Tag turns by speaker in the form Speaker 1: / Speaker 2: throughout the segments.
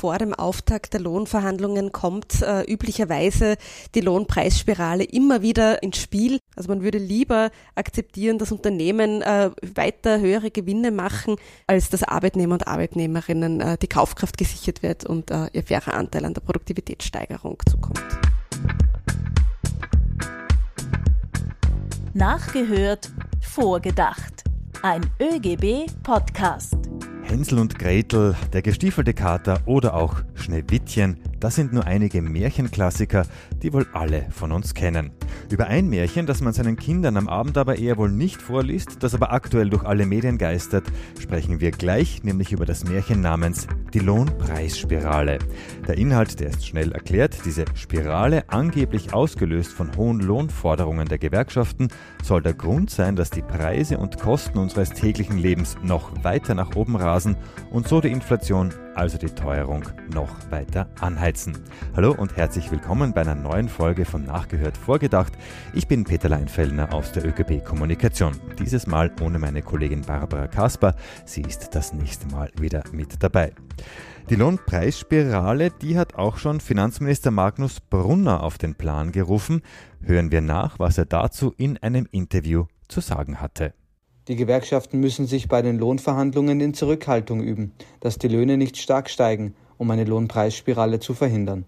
Speaker 1: vor dem Auftakt der Lohnverhandlungen kommt äh, üblicherweise die Lohnpreisspirale immer wieder ins Spiel. Also man würde lieber akzeptieren, dass Unternehmen äh, weiter höhere Gewinne machen, als dass Arbeitnehmer und Arbeitnehmerinnen äh, die Kaufkraft gesichert wird und äh, ihr fairer Anteil an der Produktivitätssteigerung zukommt.
Speaker 2: Nachgehört, vorgedacht. Ein ÖGB-Podcast.
Speaker 3: Hänsel und Gretel, der gestiefelte Kater oder auch Schneewittchen, das sind nur einige Märchenklassiker, die wohl alle von uns kennen. Über ein Märchen, das man seinen Kindern am Abend aber eher wohl nicht vorliest, das aber aktuell durch alle Medien geistert, sprechen wir gleich, nämlich über das Märchen namens Die Lohnpreisspirale. Der Inhalt, der ist schnell erklärt, diese Spirale, angeblich ausgelöst von hohen Lohnforderungen der Gewerkschaften, soll der Grund sein, dass die Preise und Kosten unseres täglichen Lebens noch weiter nach oben rasen und so die Inflation also die Teuerung noch weiter anheizen. Hallo und herzlich willkommen bei einer neuen Folge von Nachgehört Vorgedacht. Ich bin Peter Leinfellner aus der ÖKB Kommunikation. Dieses Mal ohne meine Kollegin Barbara Kasper. Sie ist das nächste Mal wieder mit dabei. Die Lohnpreisspirale, die hat auch schon Finanzminister Magnus Brunner auf den Plan gerufen. Hören wir nach, was er dazu in einem Interview zu sagen hatte.
Speaker 4: Die Gewerkschaften müssen sich bei den Lohnverhandlungen in Zurückhaltung üben, dass die Löhne nicht stark steigen, um eine Lohnpreisspirale zu verhindern.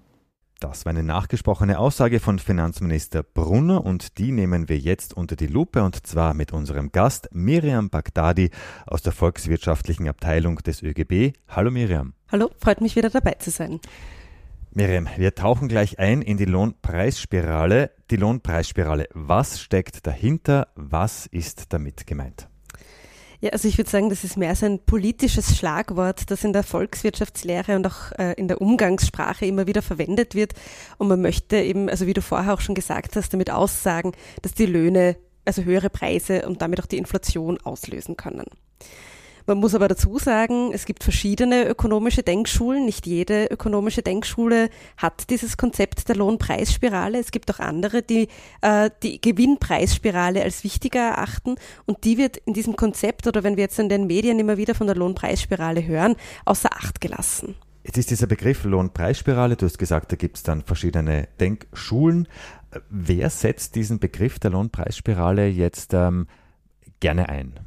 Speaker 3: Das war eine nachgesprochene Aussage von Finanzminister Brunner und die nehmen wir jetzt unter die Lupe und zwar mit unserem Gast Miriam Bagdadi aus der volkswirtschaftlichen Abteilung des ÖGB. Hallo Miriam.
Speaker 1: Hallo, freut mich wieder dabei zu sein.
Speaker 3: Miriam, wir tauchen gleich ein in die Lohnpreisspirale. Die Lohnpreisspirale, was steckt dahinter? Was ist damit gemeint?
Speaker 1: Ja, also ich würde sagen, das ist mehr so ein politisches Schlagwort, das in der Volkswirtschaftslehre und auch äh, in der Umgangssprache immer wieder verwendet wird. Und man möchte eben, also wie du vorher auch schon gesagt hast, damit aussagen, dass die Löhne, also höhere Preise und damit auch die Inflation auslösen können. Man muss aber dazu sagen, es gibt verschiedene ökonomische Denkschulen. Nicht jede ökonomische Denkschule hat dieses Konzept der Lohnpreisspirale. Es gibt auch andere, die äh, die Gewinnpreisspirale als wichtiger erachten. Und die wird in diesem Konzept oder wenn wir jetzt in den Medien immer wieder von der Lohnpreisspirale hören, außer Acht gelassen.
Speaker 3: Jetzt ist dieser Begriff Lohnpreisspirale, du hast gesagt, da gibt es dann verschiedene Denkschulen. Wer setzt diesen Begriff der Lohnpreisspirale jetzt ähm, gerne ein?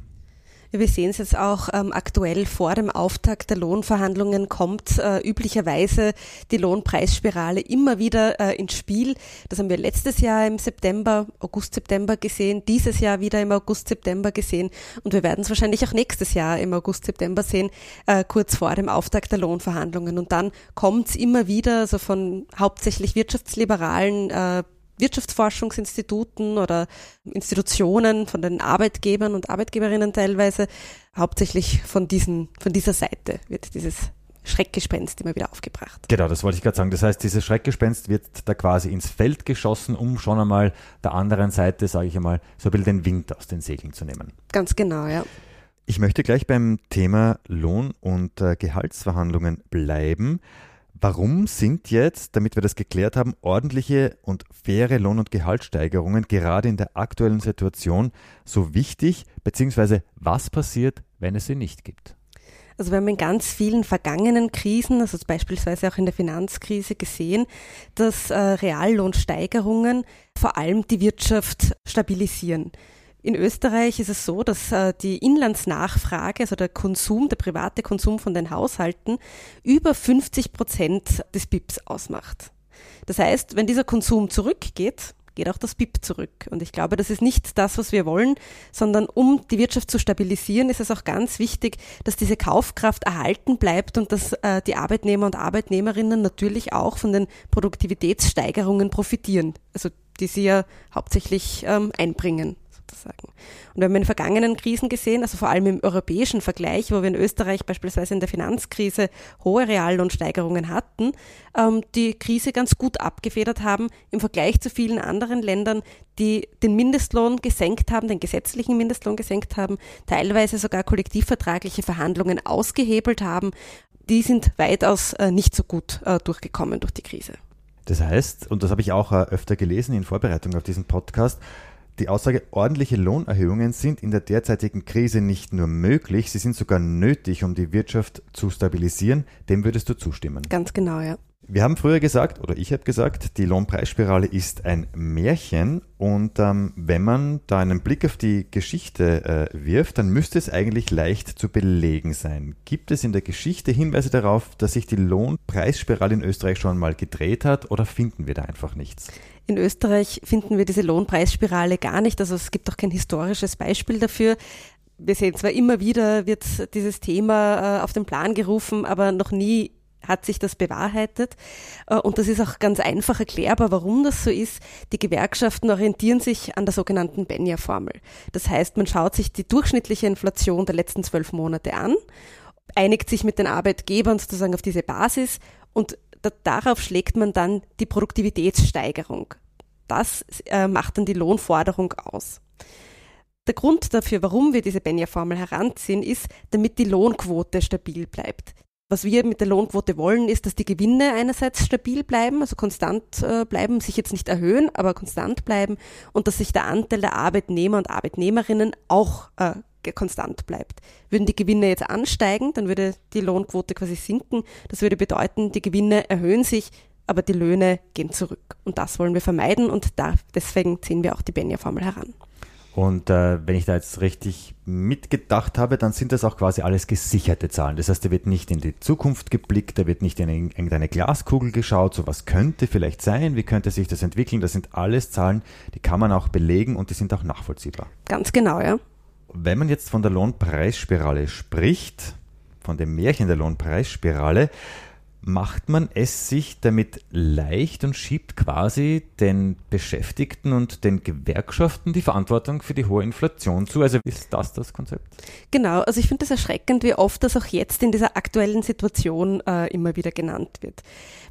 Speaker 1: Wir sehen es jetzt auch ähm, aktuell vor dem Auftakt der Lohnverhandlungen kommt äh, üblicherweise die Lohnpreisspirale immer wieder äh, ins Spiel. Das haben wir letztes Jahr im September, August, September gesehen, dieses Jahr wieder im August, September gesehen und wir werden es wahrscheinlich auch nächstes Jahr im August, September sehen, äh, kurz vor dem Auftakt der Lohnverhandlungen. Und dann kommt es immer wieder, also von hauptsächlich wirtschaftsliberalen äh, Wirtschaftsforschungsinstituten oder Institutionen, von den Arbeitgebern und Arbeitgeberinnen teilweise, hauptsächlich von diesen, von dieser Seite wird dieses Schreckgespenst immer wieder aufgebracht.
Speaker 3: Genau, das wollte ich gerade sagen. Das heißt, dieses Schreckgespenst wird da quasi ins Feld geschossen, um schon einmal der anderen Seite, sage ich einmal, so ein bisschen den Wind aus den Segeln zu nehmen.
Speaker 1: Ganz genau, ja.
Speaker 3: Ich möchte gleich beim Thema Lohn- und äh, Gehaltsverhandlungen bleiben. Warum sind jetzt, damit wir das geklärt haben, ordentliche und faire Lohn- und Gehaltssteigerungen gerade in der aktuellen Situation so wichtig, beziehungsweise was passiert, wenn es sie nicht gibt?
Speaker 1: Also wir haben in ganz vielen vergangenen Krisen, also beispielsweise auch in der Finanzkrise gesehen, dass äh, Reallohnsteigerungen vor allem die Wirtschaft stabilisieren. In Österreich ist es so, dass äh, die Inlandsnachfrage, also der Konsum, der private Konsum von den Haushalten, über 50 Prozent des BIPs ausmacht. Das heißt, wenn dieser Konsum zurückgeht, geht auch das BIP zurück. Und ich glaube, das ist nicht das, was wir wollen, sondern um die Wirtschaft zu stabilisieren, ist es auch ganz wichtig, dass diese Kaufkraft erhalten bleibt und dass äh, die Arbeitnehmer und Arbeitnehmerinnen natürlich auch von den Produktivitätssteigerungen profitieren, also die sie ja hauptsächlich ähm, einbringen sozusagen. Und wir haben in vergangenen Krisen gesehen, also vor allem im europäischen Vergleich, wo wir in Österreich beispielsweise in der Finanzkrise hohe Reallohnsteigerungen hatten, ähm, die Krise ganz gut abgefedert haben im Vergleich zu vielen anderen Ländern, die den Mindestlohn gesenkt haben, den gesetzlichen Mindestlohn gesenkt haben, teilweise sogar kollektivvertragliche Verhandlungen ausgehebelt haben. Die sind weitaus äh, nicht so gut äh, durchgekommen durch die Krise.
Speaker 3: Das heißt, und das habe ich auch äh, öfter gelesen in Vorbereitung auf diesen Podcast, Die Aussage, ordentliche Lohnerhöhungen sind in der derzeitigen Krise nicht nur möglich, sie sind sogar nötig, um die Wirtschaft zu stabilisieren. Dem würdest du zustimmen?
Speaker 1: Ganz genau, ja.
Speaker 3: Wir haben früher gesagt, oder ich habe gesagt, die Lohnpreisspirale ist ein Märchen und ähm, wenn man da einen Blick auf die Geschichte äh, wirft, dann müsste es eigentlich leicht zu belegen sein. Gibt es in der Geschichte Hinweise darauf, dass sich die Lohnpreisspirale in Österreich schon mal gedreht hat oder finden wir da einfach nichts?
Speaker 1: In Österreich finden wir diese Lohnpreisspirale gar nicht, also es gibt auch kein historisches Beispiel dafür. Wir sehen zwar immer wieder, wird dieses Thema äh, auf den Plan gerufen, aber noch nie hat sich das bewahrheitet. Äh, und das ist auch ganz einfach erklärbar, warum das so ist. Die Gewerkschaften orientieren sich an der sogenannten Benja-Formel. Das heißt, man schaut sich die durchschnittliche Inflation der letzten zwölf Monate an, einigt sich mit den Arbeitgebern sozusagen auf diese Basis und darauf schlägt man dann die Produktivitätssteigerung. Das äh, macht dann die Lohnforderung aus. Der Grund dafür, warum wir diese Benja-Formel heranziehen, ist, damit die Lohnquote stabil bleibt. Was wir mit der Lohnquote wollen, ist, dass die Gewinne einerseits stabil bleiben, also konstant äh, bleiben, sich jetzt nicht erhöhen, aber konstant bleiben und dass sich der Anteil der Arbeitnehmer und Arbeitnehmerinnen auch äh, konstant bleibt. Würden die Gewinne jetzt ansteigen, dann würde die Lohnquote quasi sinken. Das würde bedeuten, die Gewinne erhöhen sich, aber die Löhne gehen zurück. Und das wollen wir vermeiden und da, deswegen ziehen wir auch die Benja-Formel heran.
Speaker 3: Und äh, wenn ich da jetzt richtig mitgedacht habe, dann sind das auch quasi alles gesicherte Zahlen. Das heißt, da wird nicht in die Zukunft geblickt, da wird nicht in irgendeine Glaskugel geschaut, so was könnte vielleicht sein, wie könnte sich das entwickeln. Das sind alles Zahlen, die kann man auch belegen und die sind auch nachvollziehbar.
Speaker 1: Ganz genau, ja.
Speaker 3: Wenn man jetzt von der Lohnpreisspirale spricht, von dem Märchen der Lohnpreisspirale, macht man es sich damit leicht und schiebt quasi den Beschäftigten und den Gewerkschaften die Verantwortung für die hohe Inflation zu. Also ist das das Konzept?
Speaker 1: Genau, also ich finde es erschreckend, wie oft das auch jetzt in dieser aktuellen Situation äh, immer wieder genannt wird.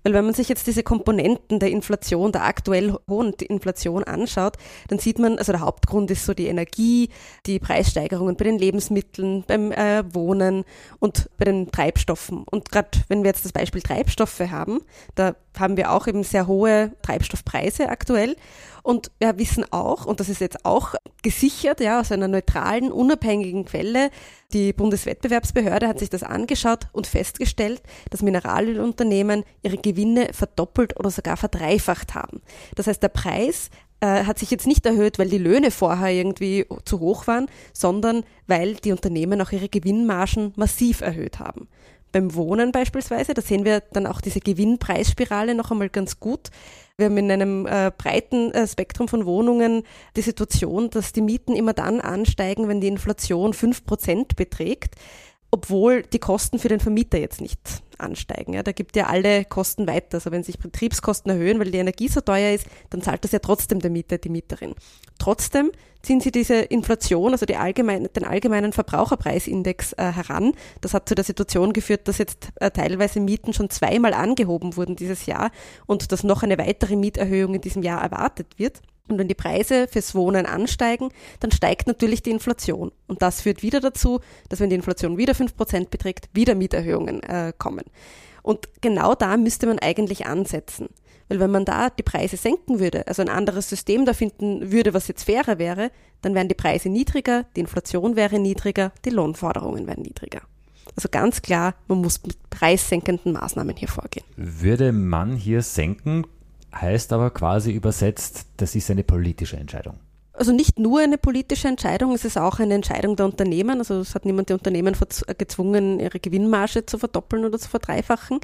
Speaker 1: Weil wenn man sich jetzt diese Komponenten der Inflation, der aktuell hohen Inflation anschaut, dann sieht man, also der Hauptgrund ist so die Energie, die Preissteigerungen bei den Lebensmitteln, beim äh, Wohnen und bei den Treibstoffen. Und gerade wenn wir jetzt das Beispiel Treibstoffe haben, da haben wir auch eben sehr hohe Treibstoffpreise aktuell. Und wir wissen auch, und das ist jetzt auch gesichert, ja, aus einer neutralen, unabhängigen Quelle, die Bundeswettbewerbsbehörde hat sich das angeschaut und festgestellt, dass Mineralölunternehmen ihre Gewinne verdoppelt oder sogar verdreifacht haben. Das heißt, der Preis äh, hat sich jetzt nicht erhöht, weil die Löhne vorher irgendwie zu hoch waren, sondern weil die Unternehmen auch ihre Gewinnmargen massiv erhöht haben. Beim Wohnen beispielsweise, da sehen wir dann auch diese Gewinnpreisspirale noch einmal ganz gut. Wir haben in einem äh, breiten äh, Spektrum von Wohnungen die Situation, dass die Mieten immer dann ansteigen, wenn die Inflation fünf Prozent beträgt obwohl die Kosten für den Vermieter jetzt nicht ansteigen. Ja, da gibt ja alle Kosten weiter. Also wenn sich Betriebskosten erhöhen, weil die Energie so teuer ist, dann zahlt das ja trotzdem der Mieter, die Mieterin. Trotzdem ziehen sie diese Inflation, also die allgemeine, den allgemeinen Verbraucherpreisindex äh, heran. Das hat zu der Situation geführt, dass jetzt äh, teilweise Mieten schon zweimal angehoben wurden dieses Jahr und dass noch eine weitere Mieterhöhung in diesem Jahr erwartet wird. Und wenn die Preise fürs Wohnen ansteigen, dann steigt natürlich die Inflation. Und das führt wieder dazu, dass wenn die Inflation wieder fünf Prozent beträgt, wieder Mieterhöhungen äh, kommen. Und genau da müsste man eigentlich ansetzen. Weil wenn man da die Preise senken würde, also ein anderes System da finden würde, was jetzt fairer wäre, dann wären die Preise niedriger, die Inflation wäre niedriger, die Lohnforderungen wären niedriger. Also ganz klar, man muss mit preissenkenden Maßnahmen hier vorgehen.
Speaker 3: Würde man hier senken, heißt aber quasi übersetzt, das ist eine politische Entscheidung.
Speaker 1: Also nicht nur eine politische Entscheidung, es ist auch eine Entscheidung der Unternehmen. Also es hat niemand die Unternehmen gezwungen, ihre Gewinnmarge zu verdoppeln oder zu verdreifachen.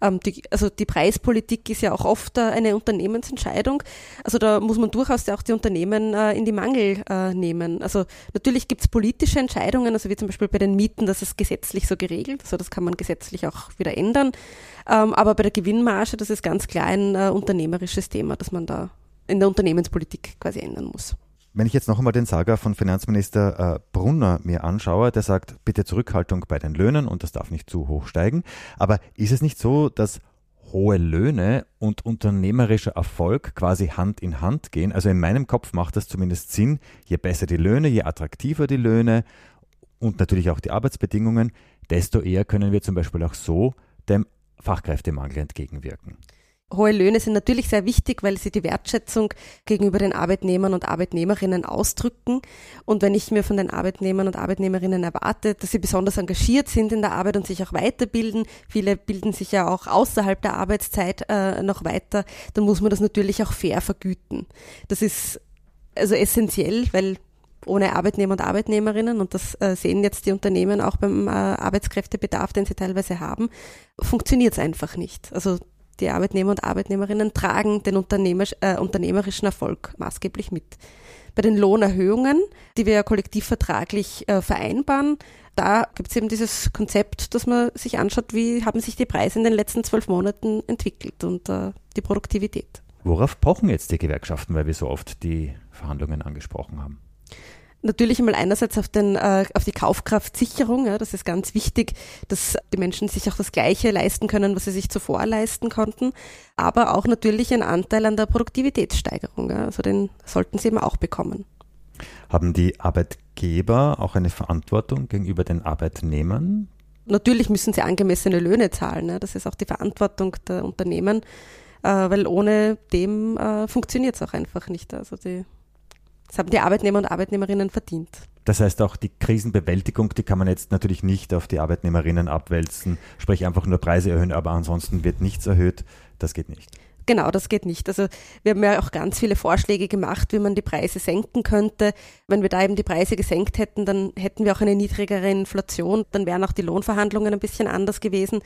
Speaker 1: Ähm, die, also die Preispolitik ist ja auch oft äh, eine Unternehmensentscheidung. Also da muss man durchaus auch die Unternehmen äh, in die Mangel äh, nehmen. Also natürlich gibt es politische Entscheidungen, also wie zum Beispiel bei den Mieten, das ist gesetzlich so geregelt. Also das kann man gesetzlich auch wieder ändern. Ähm, aber bei der Gewinnmarge, das ist ganz klar ein äh, unternehmerisches Thema, das man da in der Unternehmenspolitik quasi ändern muss.
Speaker 3: Wenn ich jetzt noch einmal den Saga von Finanzminister äh, Brunner mir anschaue, der sagt, bitte Zurückhaltung bei den Löhnen und das darf nicht zu hoch steigen. Aber ist es nicht so, dass hohe Löhne und unternehmerischer Erfolg quasi Hand in Hand gehen? Also in meinem Kopf macht das zumindest Sinn, je besser die Löhne, je attraktiver die Löhne und natürlich auch die Arbeitsbedingungen, desto eher können wir zum Beispiel auch so dem Fachkräftemangel entgegenwirken.
Speaker 1: Hohe Löhne sind natürlich sehr wichtig, weil sie die Wertschätzung gegenüber den Arbeitnehmern und Arbeitnehmerinnen ausdrücken. Und wenn ich mir von den Arbeitnehmern und Arbeitnehmerinnen erwarte, dass sie besonders engagiert sind in der Arbeit und sich auch weiterbilden, viele bilden sich ja auch außerhalb der Arbeitszeit äh, noch weiter, dann muss man das natürlich auch fair vergüten. Das ist also essentiell, weil ohne Arbeitnehmer und Arbeitnehmerinnen, und das äh, sehen jetzt die Unternehmen auch beim äh, Arbeitskräftebedarf, den sie teilweise haben, funktioniert es einfach nicht. Also die Arbeitnehmer und Arbeitnehmerinnen tragen den äh, unternehmerischen Erfolg maßgeblich mit. Bei den Lohnerhöhungen, die wir ja kollektivvertraglich äh, vereinbaren, da gibt es eben dieses Konzept, dass man sich anschaut, wie haben sich die Preise in den letzten zwölf Monaten entwickelt und äh, die Produktivität.
Speaker 3: Worauf pochen jetzt die Gewerkschaften, weil wir so oft die Verhandlungen angesprochen haben?
Speaker 1: Natürlich einmal einerseits auf, den, äh, auf die Kaufkraftsicherung, ja, das ist ganz wichtig, dass die Menschen sich auch das Gleiche leisten können, was sie sich zuvor leisten konnten, aber auch natürlich ein Anteil an der Produktivitätssteigerung, ja, also den sollten sie eben auch bekommen.
Speaker 3: Haben die Arbeitgeber auch eine Verantwortung gegenüber den Arbeitnehmern?
Speaker 1: Natürlich müssen sie angemessene Löhne zahlen, ja, das ist auch die Verantwortung der Unternehmen, äh, weil ohne dem äh, funktioniert es auch einfach nicht. Also die das haben die Arbeitnehmer und Arbeitnehmerinnen verdient.
Speaker 3: Das heißt auch die Krisenbewältigung, die kann man jetzt natürlich nicht auf die Arbeitnehmerinnen abwälzen, sprich einfach nur Preise erhöhen, aber ansonsten wird nichts erhöht. Das geht nicht.
Speaker 1: Genau, das geht nicht. Also wir haben ja auch ganz viele Vorschläge gemacht, wie man die Preise senken könnte. Wenn wir da eben die Preise gesenkt hätten, dann hätten wir auch eine niedrigere Inflation, dann wären auch die Lohnverhandlungen ein bisschen anders gewesen.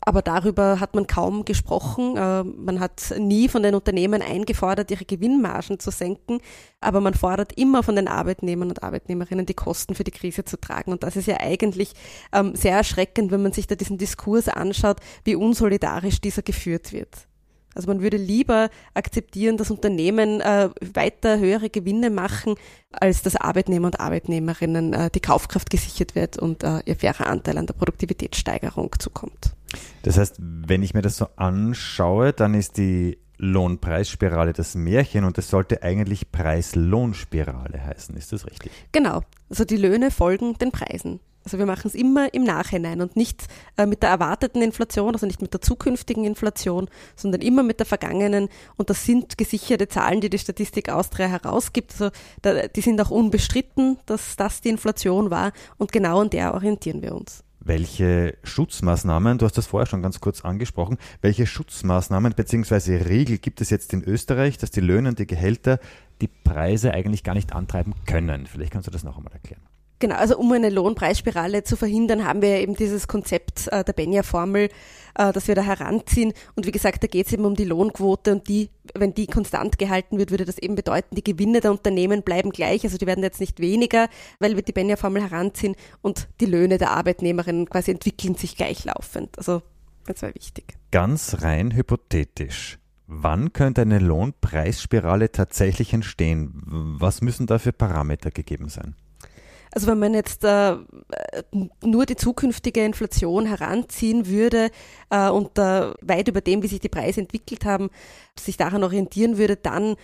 Speaker 1: Aber darüber hat man kaum gesprochen. Äh, man hat nie von den Unternehmen eingefordert, ihre Gewinnmargen zu senken. Aber man fordert immer von den Arbeitnehmern und Arbeitnehmerinnen, die Kosten für die Krise zu tragen. Und das ist ja eigentlich ähm, sehr erschreckend, wenn man sich da diesen Diskurs anschaut, wie unsolidarisch dieser geführt wird. Also man würde lieber akzeptieren, dass Unternehmen äh, weiter höhere Gewinne machen, als dass Arbeitnehmer und Arbeitnehmerinnen äh, die Kaufkraft gesichert wird und äh, ihr fairer Anteil an der Produktivitätssteigerung zukommt.
Speaker 3: Das heißt, wenn ich mir das so anschaue, dann ist die Lohnpreisspirale das Märchen und es sollte eigentlich Preis-Lohnspirale heißen. Ist das richtig?
Speaker 1: Genau. Also die Löhne folgen den Preisen. Also wir machen es immer im Nachhinein und nicht äh, mit der erwarteten Inflation, also nicht mit der zukünftigen Inflation, sondern immer mit der vergangenen. Und das sind gesicherte Zahlen, die die Statistik Austria herausgibt. Also da, die sind auch unbestritten, dass das die Inflation war. Und genau an der orientieren wir uns.
Speaker 3: Welche Schutzmaßnahmen, du hast das vorher schon ganz kurz angesprochen, welche Schutzmaßnahmen bzw. Regel gibt es jetzt in Österreich, dass die Löhne und die Gehälter die Preise eigentlich gar nicht antreiben können? Vielleicht kannst du das noch einmal erklären.
Speaker 1: Genau, also um eine Lohnpreisspirale zu verhindern, haben wir eben dieses Konzept äh, der Benja-Formel, äh, das wir da heranziehen. Und wie gesagt, da geht es eben um die Lohnquote und die, wenn die konstant gehalten wird, würde das eben bedeuten, die Gewinne der Unternehmen bleiben gleich. Also die werden jetzt nicht weniger, weil wir die Benja-Formel heranziehen und die Löhne der Arbeitnehmerinnen quasi entwickeln sich gleichlaufend. Also das war wichtig.
Speaker 3: Ganz rein hypothetisch. Wann könnte eine Lohnpreisspirale tatsächlich entstehen? Was müssen da für Parameter gegeben sein?
Speaker 1: Also wenn man jetzt äh, nur die zukünftige Inflation heranziehen würde äh, und äh, weit über dem, wie sich die Preise entwickelt haben, sich daran orientieren würde, dann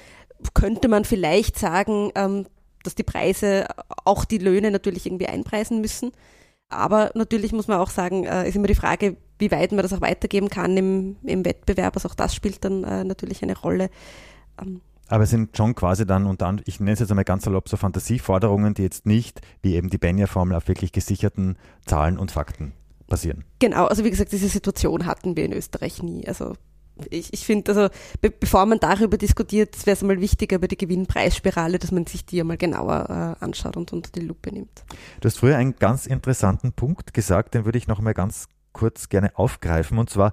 Speaker 1: könnte man vielleicht sagen, ähm, dass die Preise auch die Löhne natürlich irgendwie einpreisen müssen. Aber natürlich muss man auch sagen, äh, ist immer die Frage, wie weit man das auch weitergeben kann im, im Wettbewerb. Also auch das spielt dann äh, natürlich eine Rolle.
Speaker 3: Aber es sind schon quasi dann unter ich nenne es jetzt einmal ganz salopp so Fantasieforderungen, die jetzt nicht, wie eben die Benja-Formel, auf wirklich gesicherten Zahlen und Fakten basieren.
Speaker 1: Genau, also wie gesagt, diese Situation hatten wir in Österreich nie. Also ich, ich finde, also be bevor man darüber diskutiert, wäre es einmal wichtiger über die Gewinnpreisspirale, dass man sich die einmal genauer äh, anschaut und unter die Lupe nimmt.
Speaker 3: Du hast früher einen ganz interessanten Punkt gesagt, den würde ich noch einmal ganz kurz gerne aufgreifen, und zwar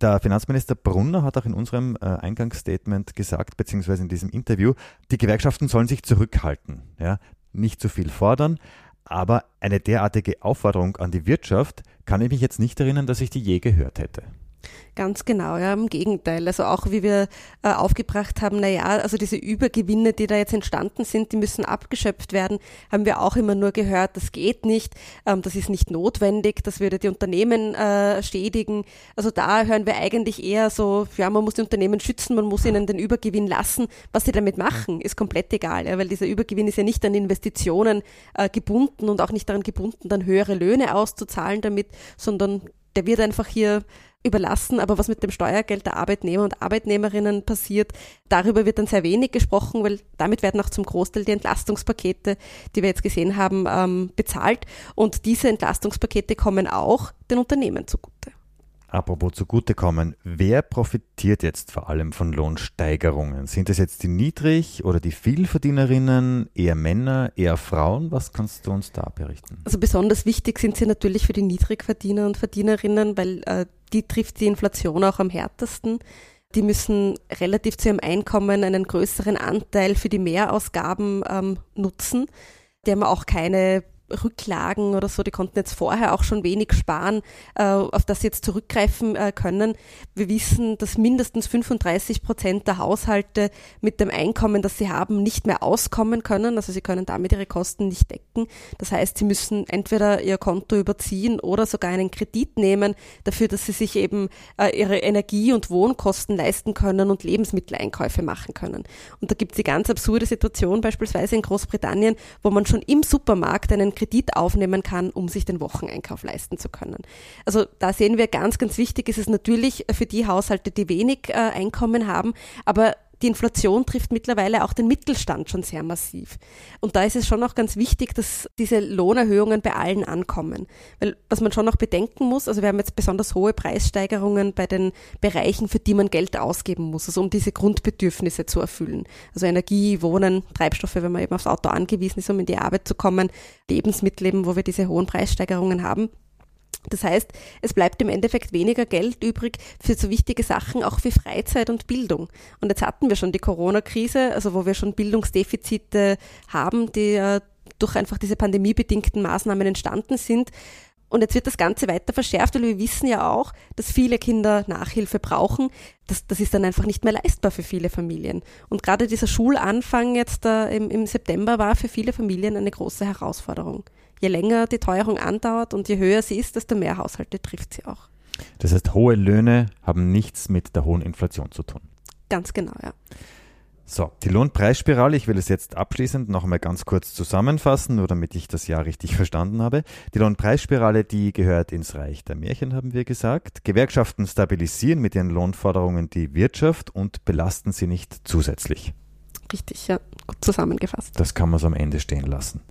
Speaker 3: der Finanzminister Brunner hat auch in unserem äh, Eingangsstatement gesagt, beziehungsweise in diesem Interview, die Gewerkschaften sollen sich zurückhalten, ja, nicht zu viel fordern. Aber eine derartige Aufforderung an die Wirtschaft kann ich mich jetzt nicht erinnern, dass ich die je gehört hätte.
Speaker 1: Ganz genau, ja, im Gegenteil. Also auch wie wir äh, aufgebracht haben, na ja, also diese Übergewinne, die da jetzt entstanden sind, die müssen abgeschöpft werden, haben wir auch immer nur gehört, das geht nicht, ähm, das ist nicht notwendig, das würde die Unternehmen äh, schädigen. Also da hören wir eigentlich eher so, ja, man muss die Unternehmen schützen, man muss ihnen den Übergewinn lassen. Was sie damit machen, ist komplett egal, ja, weil dieser Übergewinn ist ja nicht an Investitionen äh, gebunden und auch nicht daran gebunden, dann höhere Löhne auszuzahlen damit, sondern der wird einfach hier überlassen, aber was mit dem Steuergeld der Arbeitnehmer und Arbeitnehmerinnen passiert, darüber wird dann sehr wenig gesprochen, weil damit werden auch zum Großteil die Entlastungspakete, die wir jetzt gesehen haben, ähm, bezahlt. Und diese Entlastungspakete kommen auch den Unternehmen zugute.
Speaker 3: Apropos zugutekommen, wer profitiert jetzt vor allem von Lohnsteigerungen? Sind es jetzt die Niedrig- oder die Vielverdienerinnen, eher Männer, eher Frauen? Was kannst du uns da berichten?
Speaker 1: Also besonders wichtig sind sie natürlich für die Niedrigverdiener und Verdienerinnen, weil äh, die trifft die Inflation auch am härtesten. Die müssen relativ zu ihrem Einkommen einen größeren Anteil für die Mehrausgaben ähm, nutzen. Die haben auch keine Rücklagen oder so, die konnten jetzt vorher auch schon wenig sparen, äh, auf das sie jetzt zurückgreifen äh, können. Wir wissen, dass mindestens 35 Prozent der Haushalte mit dem Einkommen, das sie haben, nicht mehr auskommen können. Also sie können damit ihre Kosten nicht decken. Das heißt, sie müssen entweder ihr Konto überziehen oder sogar einen Kredit nehmen dafür, dass sie sich eben äh, ihre Energie- und Wohnkosten leisten können und Lebensmitteleinkäufe machen können. Und da gibt es die ganz absurde Situation beispielsweise in Großbritannien, wo man schon im Supermarkt einen Kredit aufnehmen kann, um sich den Wocheneinkauf leisten zu können. Also da sehen wir ganz, ganz wichtig ist es natürlich für die Haushalte, die wenig äh, Einkommen haben, aber die Inflation trifft mittlerweile auch den Mittelstand schon sehr massiv. Und da ist es schon auch ganz wichtig, dass diese Lohnerhöhungen bei allen ankommen. Weil was man schon noch bedenken muss, also wir haben jetzt besonders hohe Preissteigerungen bei den Bereichen, für die man Geld ausgeben muss, also um diese Grundbedürfnisse zu erfüllen. Also Energie, Wohnen, Treibstoffe, wenn man eben aufs Auto angewiesen ist, um in die Arbeit zu kommen, Lebensmittel eben, wo wir diese hohen Preissteigerungen haben. Das heißt, es bleibt im Endeffekt weniger Geld übrig für so wichtige Sachen, auch für Freizeit und Bildung. Und jetzt hatten wir schon die Corona-Krise, also wo wir schon Bildungsdefizite haben, die durch einfach diese pandemiebedingten Maßnahmen entstanden sind. Und jetzt wird das Ganze weiter verschärft, weil wir wissen ja auch, dass viele Kinder Nachhilfe brauchen. Das, das ist dann einfach nicht mehr leistbar für viele Familien. Und gerade dieser Schulanfang jetzt im, im September war für viele Familien eine große Herausforderung je länger die Teuerung andauert und je höher sie ist, desto mehr Haushalte trifft sie auch.
Speaker 3: Das heißt, hohe Löhne haben nichts mit der hohen Inflation zu tun.
Speaker 1: Ganz genau, ja.
Speaker 3: So, die Lohnpreisspirale, ich will es jetzt abschließend noch einmal ganz kurz zusammenfassen, nur damit ich das Jahr richtig verstanden habe. Die Lohnpreisspirale, die gehört ins Reich der Märchen, haben wir gesagt. Gewerkschaften stabilisieren mit ihren Lohnforderungen die Wirtschaft und belasten sie nicht zusätzlich.
Speaker 1: Richtig, ja, gut zusammengefasst.
Speaker 3: Das kann man so am Ende stehen lassen.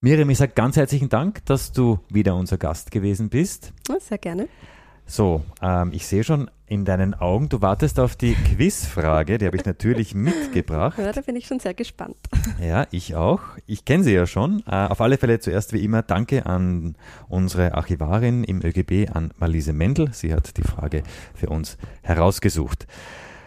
Speaker 3: Miriam, ich sage ganz herzlichen Dank, dass du wieder unser Gast gewesen bist.
Speaker 1: sehr gerne.
Speaker 3: So, ähm, ich sehe schon in deinen Augen, du wartest auf die Quizfrage, die habe ich natürlich mitgebracht.
Speaker 1: Ja, da bin ich schon sehr gespannt.
Speaker 3: Ja, ich auch. Ich kenne sie ja schon. Äh, auf alle Fälle zuerst wie immer Danke an unsere Archivarin im ÖGB, an Marlise Mendel. Sie hat die Frage für uns herausgesucht.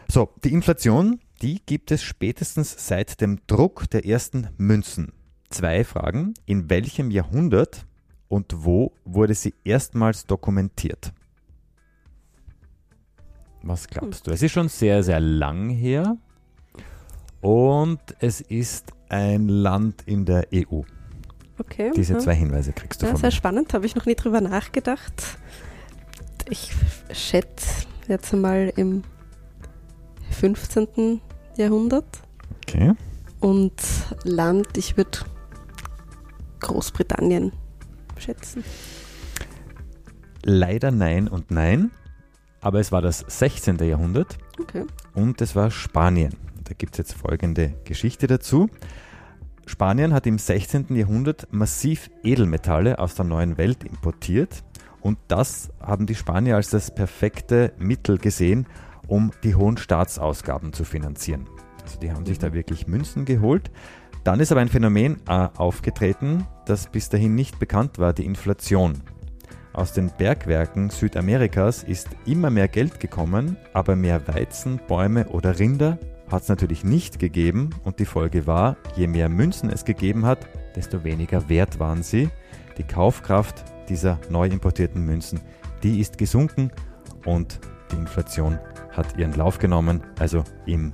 Speaker 3: So, die Inflation, die gibt es spätestens seit dem Druck der ersten Münzen zwei Fragen. In welchem Jahrhundert und wo wurde sie erstmals dokumentiert? Was glaubst du? Es ist schon sehr, sehr lang her und es ist ein Land in der EU.
Speaker 1: Okay.
Speaker 3: Diese zwei Hinweise kriegst du
Speaker 1: ja,
Speaker 3: von
Speaker 1: sehr
Speaker 3: mir.
Speaker 1: spannend, habe ich noch nie drüber nachgedacht. Ich schätze jetzt mal im 15. Jahrhundert.
Speaker 3: Okay.
Speaker 1: Und Land, ich würde Großbritannien schätzen?
Speaker 3: Leider nein und nein, aber es war das 16. Jahrhundert
Speaker 1: okay.
Speaker 3: und es war Spanien. Da gibt es jetzt folgende Geschichte dazu. Spanien hat im 16. Jahrhundert massiv Edelmetalle aus der neuen Welt importiert und das haben die Spanier als das perfekte Mittel gesehen, um die hohen Staatsausgaben zu finanzieren. Also die haben sich da wirklich Münzen geholt. Dann ist aber ein Phänomen äh, aufgetreten, das bis dahin nicht bekannt war, die Inflation. Aus den Bergwerken Südamerikas ist immer mehr Geld gekommen, aber mehr Weizen, Bäume oder Rinder hat es natürlich nicht gegeben und die Folge war, je mehr Münzen es gegeben hat, desto weniger wert waren sie. Die Kaufkraft dieser neu importierten Münzen, die ist gesunken und die Inflation hat ihren Lauf genommen, also im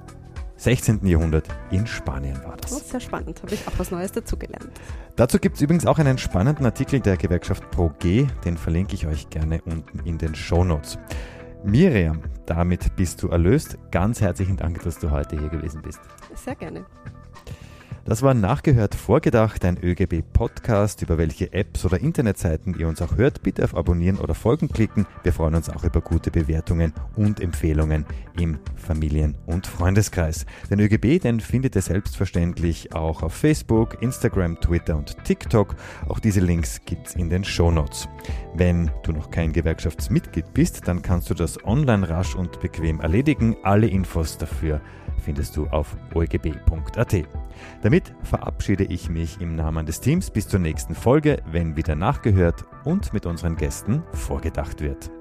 Speaker 3: 16. Jahrhundert in Spanien war das.
Speaker 1: Oh, sehr spannend, habe ich auch was Neues dazugelernt.
Speaker 3: Dazu gibt es übrigens auch einen spannenden Artikel der Gewerkschaft ProG, den verlinke ich euch gerne unten in den Show Notes. Miriam, damit bist du erlöst. Ganz herzlichen Dank, dass du heute hier gewesen bist.
Speaker 1: Sehr gerne.
Speaker 3: Das war nachgehört vorgedacht, ein ÖGB-Podcast. Über welche Apps oder Internetseiten ihr uns auch hört, bitte auf Abonnieren oder Folgen klicken. Wir freuen uns auch über gute Bewertungen und Empfehlungen im Familien- und Freundeskreis. Den ÖGB, den findet ihr selbstverständlich auch auf Facebook, Instagram, Twitter und TikTok. Auch diese Links gibt's in den Shownotes. Wenn du noch kein Gewerkschaftsmitglied bist, dann kannst du das online rasch und bequem erledigen. Alle Infos dafür findest du auf oegb.at. Damit verabschiede ich mich im Namen des Teams bis zur nächsten Folge, wenn wieder nachgehört und mit unseren Gästen vorgedacht wird.